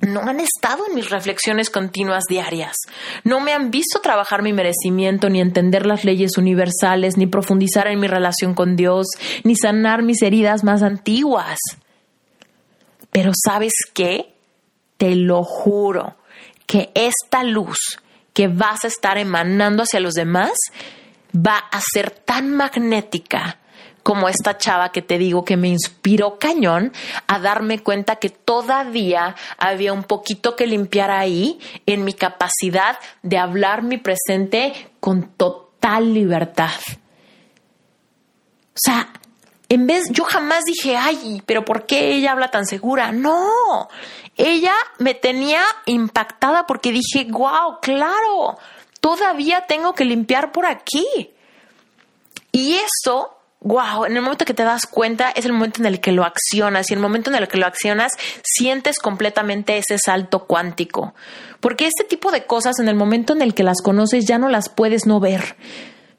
no han estado en mis reflexiones continuas diarias. No me han visto trabajar mi merecimiento, ni entender las leyes universales, ni profundizar en mi relación con Dios, ni sanar mis heridas más antiguas. Pero ¿sabes qué? Te lo juro que esta luz que vas a estar emanando hacia los demás va a ser tan magnética como esta chava que te digo que me inspiró cañón a darme cuenta que todavía había un poquito que limpiar ahí en mi capacidad de hablar mi presente con total libertad. O sea, en vez, yo jamás dije, ay, pero ¿por qué ella habla tan segura? No, ella me tenía impactada porque dije, wow, claro, todavía tengo que limpiar por aquí. Y eso, wow, en el momento que te das cuenta es el momento en el que lo accionas y en el momento en el que lo accionas sientes completamente ese salto cuántico. Porque este tipo de cosas en el momento en el que las conoces ya no las puedes no ver.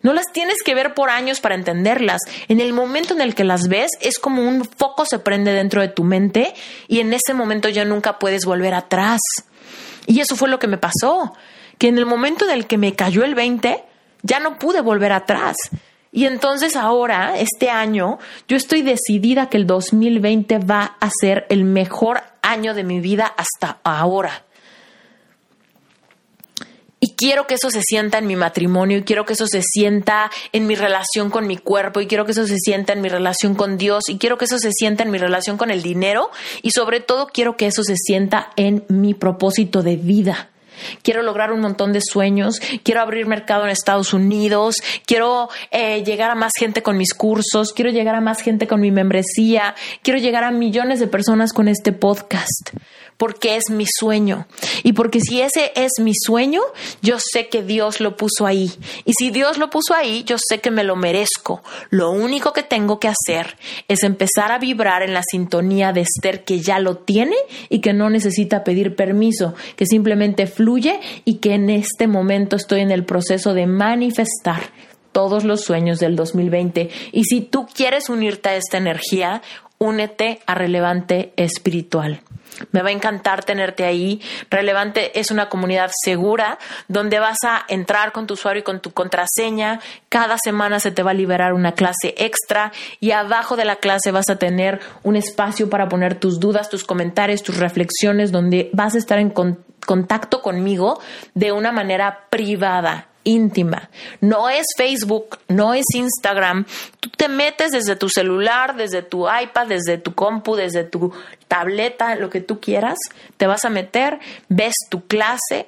No las tienes que ver por años para entenderlas. En el momento en el que las ves, es como un foco se prende dentro de tu mente y en ese momento ya nunca puedes volver atrás. Y eso fue lo que me pasó, que en el momento en el que me cayó el 20, ya no pude volver atrás. Y entonces ahora, este año, yo estoy decidida que el 2020 va a ser el mejor año de mi vida hasta ahora. Y quiero que eso se sienta en mi matrimonio, y quiero que eso se sienta en mi relación con mi cuerpo, y quiero que eso se sienta en mi relación con Dios, y quiero que eso se sienta en mi relación con el dinero, y sobre todo quiero que eso se sienta en mi propósito de vida. Quiero lograr un montón de sueños, quiero abrir mercado en Estados Unidos, quiero eh, llegar a más gente con mis cursos, quiero llegar a más gente con mi membresía, quiero llegar a millones de personas con este podcast porque es mi sueño. Y porque si ese es mi sueño, yo sé que Dios lo puso ahí. Y si Dios lo puso ahí, yo sé que me lo merezco. Lo único que tengo que hacer es empezar a vibrar en la sintonía de Esther que ya lo tiene y que no necesita pedir permiso, que simplemente fluye y que en este momento estoy en el proceso de manifestar todos los sueños del 2020. Y si tú quieres unirte a esta energía, únete a Relevante Espiritual. Me va a encantar tenerte ahí. Relevante es una comunidad segura donde vas a entrar con tu usuario y con tu contraseña. Cada semana se te va a liberar una clase extra y abajo de la clase vas a tener un espacio para poner tus dudas, tus comentarios, tus reflexiones, donde vas a estar en contacto conmigo de una manera privada íntima. No es Facebook, no es Instagram. Tú te metes desde tu celular, desde tu iPad, desde tu compu, desde tu tableta, lo que tú quieras. Te vas a meter, ves tu clase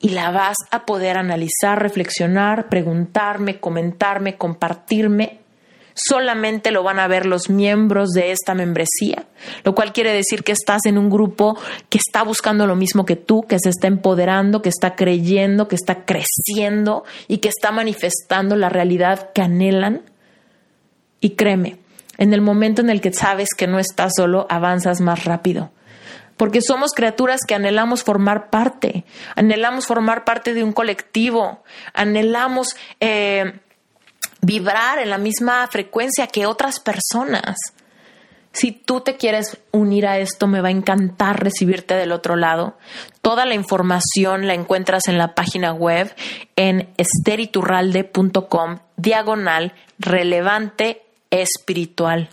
y la vas a poder analizar, reflexionar, preguntarme, comentarme, compartirme solamente lo van a ver los miembros de esta membresía, lo cual quiere decir que estás en un grupo que está buscando lo mismo que tú, que se está empoderando, que está creyendo, que está creciendo y que está manifestando la realidad que anhelan. Y créeme, en el momento en el que sabes que no estás solo, avanzas más rápido. Porque somos criaturas que anhelamos formar parte, anhelamos formar parte de un colectivo, anhelamos eh, vibrar en la misma frecuencia que otras personas. Si tú te quieres unir a esto, me va a encantar recibirte del otro lado. Toda la información la encuentras en la página web en esteriturralde.com, diagonal relevante espiritual.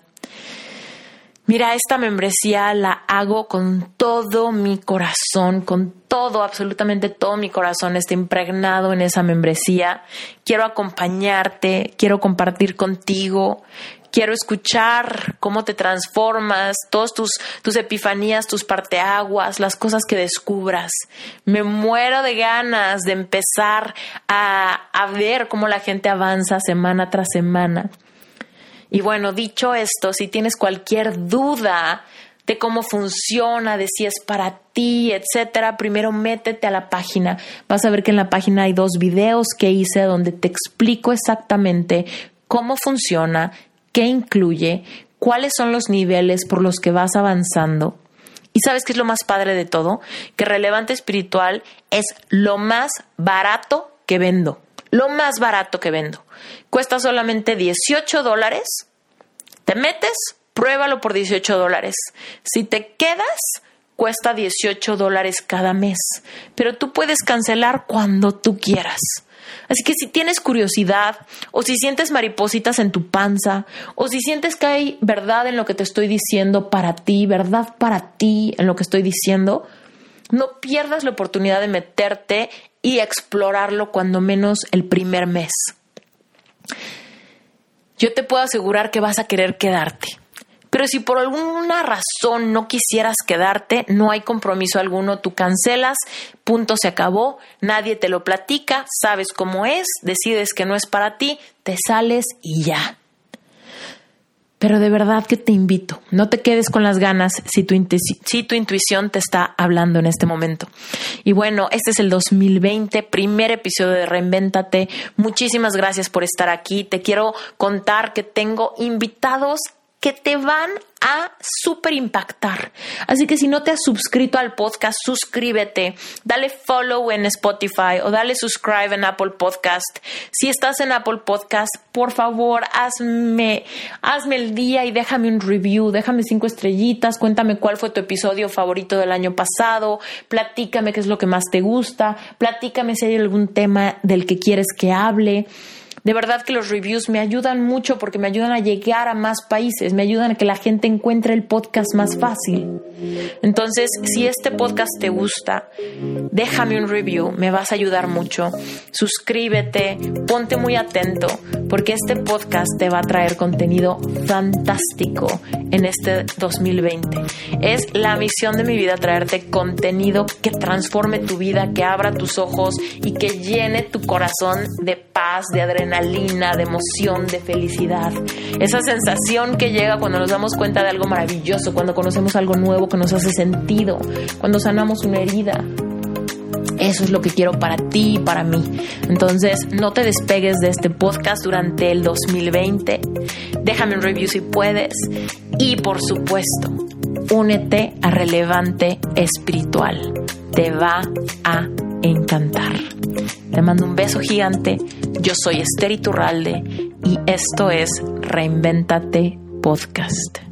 Mira, esta membresía la hago con todo mi corazón, con todo, absolutamente todo mi corazón está impregnado en esa membresía. Quiero acompañarte, quiero compartir contigo, Quiero escuchar cómo te transformas, todas tus, tus epifanías, tus parteaguas, las cosas que descubras. Me muero de ganas de empezar a, a ver cómo la gente avanza semana tras semana. Y bueno, dicho esto, si tienes cualquier duda de cómo funciona, de si es para ti, etcétera, primero métete a la página. Vas a ver que en la página hay dos videos que hice donde te explico exactamente cómo funciona, qué incluye, cuáles son los niveles por los que vas avanzando. Y sabes qué es lo más padre de todo? Que relevante espiritual es lo más barato que vendo. Lo más barato que vendo. Cuesta solamente 18 dólares. Te metes, pruébalo por 18 dólares. Si te quedas, cuesta 18 dólares cada mes. Pero tú puedes cancelar cuando tú quieras. Así que si tienes curiosidad o si sientes maripositas en tu panza o si sientes que hay verdad en lo que te estoy diciendo para ti, verdad para ti en lo que estoy diciendo, no pierdas la oportunidad de meterte y explorarlo cuando menos el primer mes. Yo te puedo asegurar que vas a querer quedarte. Pero si por alguna razón no quisieras quedarte, no hay compromiso alguno, tú cancelas, punto se acabó, nadie te lo platica, sabes cómo es, decides que no es para ti, te sales y ya. Pero de verdad que te invito, no te quedes con las ganas si tu, si tu, intuición te está hablando en este momento. Y bueno, este es el 2020, primer episodio de Reinvéntate. Muchísimas gracias por estar aquí. Te quiero contar que tengo invitados que te van a super impactar. Así que si no te has suscrito al podcast, suscríbete, dale follow en Spotify o dale subscribe en Apple Podcast. Si estás en Apple Podcast, por favor, hazme, hazme el día y déjame un review, déjame cinco estrellitas, cuéntame cuál fue tu episodio favorito del año pasado, platícame qué es lo que más te gusta, platícame si hay algún tema del que quieres que hable. De verdad que los reviews me ayudan mucho porque me ayudan a llegar a más países, me ayudan a que la gente encuentre el podcast más fácil. Entonces, si este podcast te gusta, déjame un review, me vas a ayudar mucho. Suscríbete, ponte muy atento porque este podcast te va a traer contenido fantástico en este 2020. Es la misión de mi vida traerte contenido que transforme tu vida, que abra tus ojos y que llene tu corazón de paz, de adrenalina de emoción, de felicidad. Esa sensación que llega cuando nos damos cuenta de algo maravilloso, cuando conocemos algo nuevo que nos hace sentido, cuando sanamos una herida. Eso es lo que quiero para ti y para mí. Entonces, no te despegues de este podcast durante el 2020. Déjame un review si puedes. Y por supuesto, únete a Relevante Espiritual. Te va a encantar. Te mando un beso gigante. Yo soy Esther Iturralde y esto es Reinventate Podcast.